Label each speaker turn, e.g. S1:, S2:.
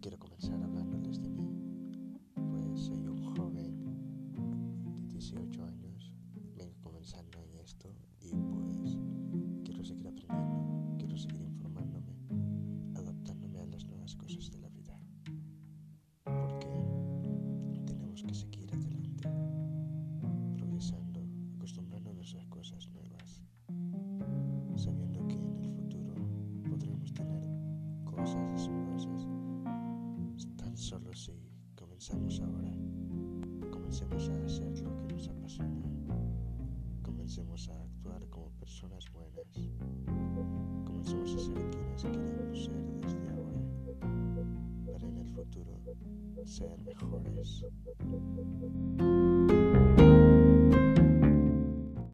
S1: quiero comenzar hablándoles de mí. Pues soy un joven de 18 años, vengo comenzando en esto y pues quiero seguir aprendiendo, quiero seguir informándome, adaptándome a las nuevas cosas de la vida. Porque tenemos que seguir adelante, progresando, acostumbrándonos a cosas nuevas, sabiendo que en el futuro podremos tener cosas asombrosas solo si comenzamos ahora, comencemos a hacer lo que nos apasiona, comencemos a actuar como personas buenas, comencemos a ser quienes queremos ser desde ahora, para en el futuro ser mejores.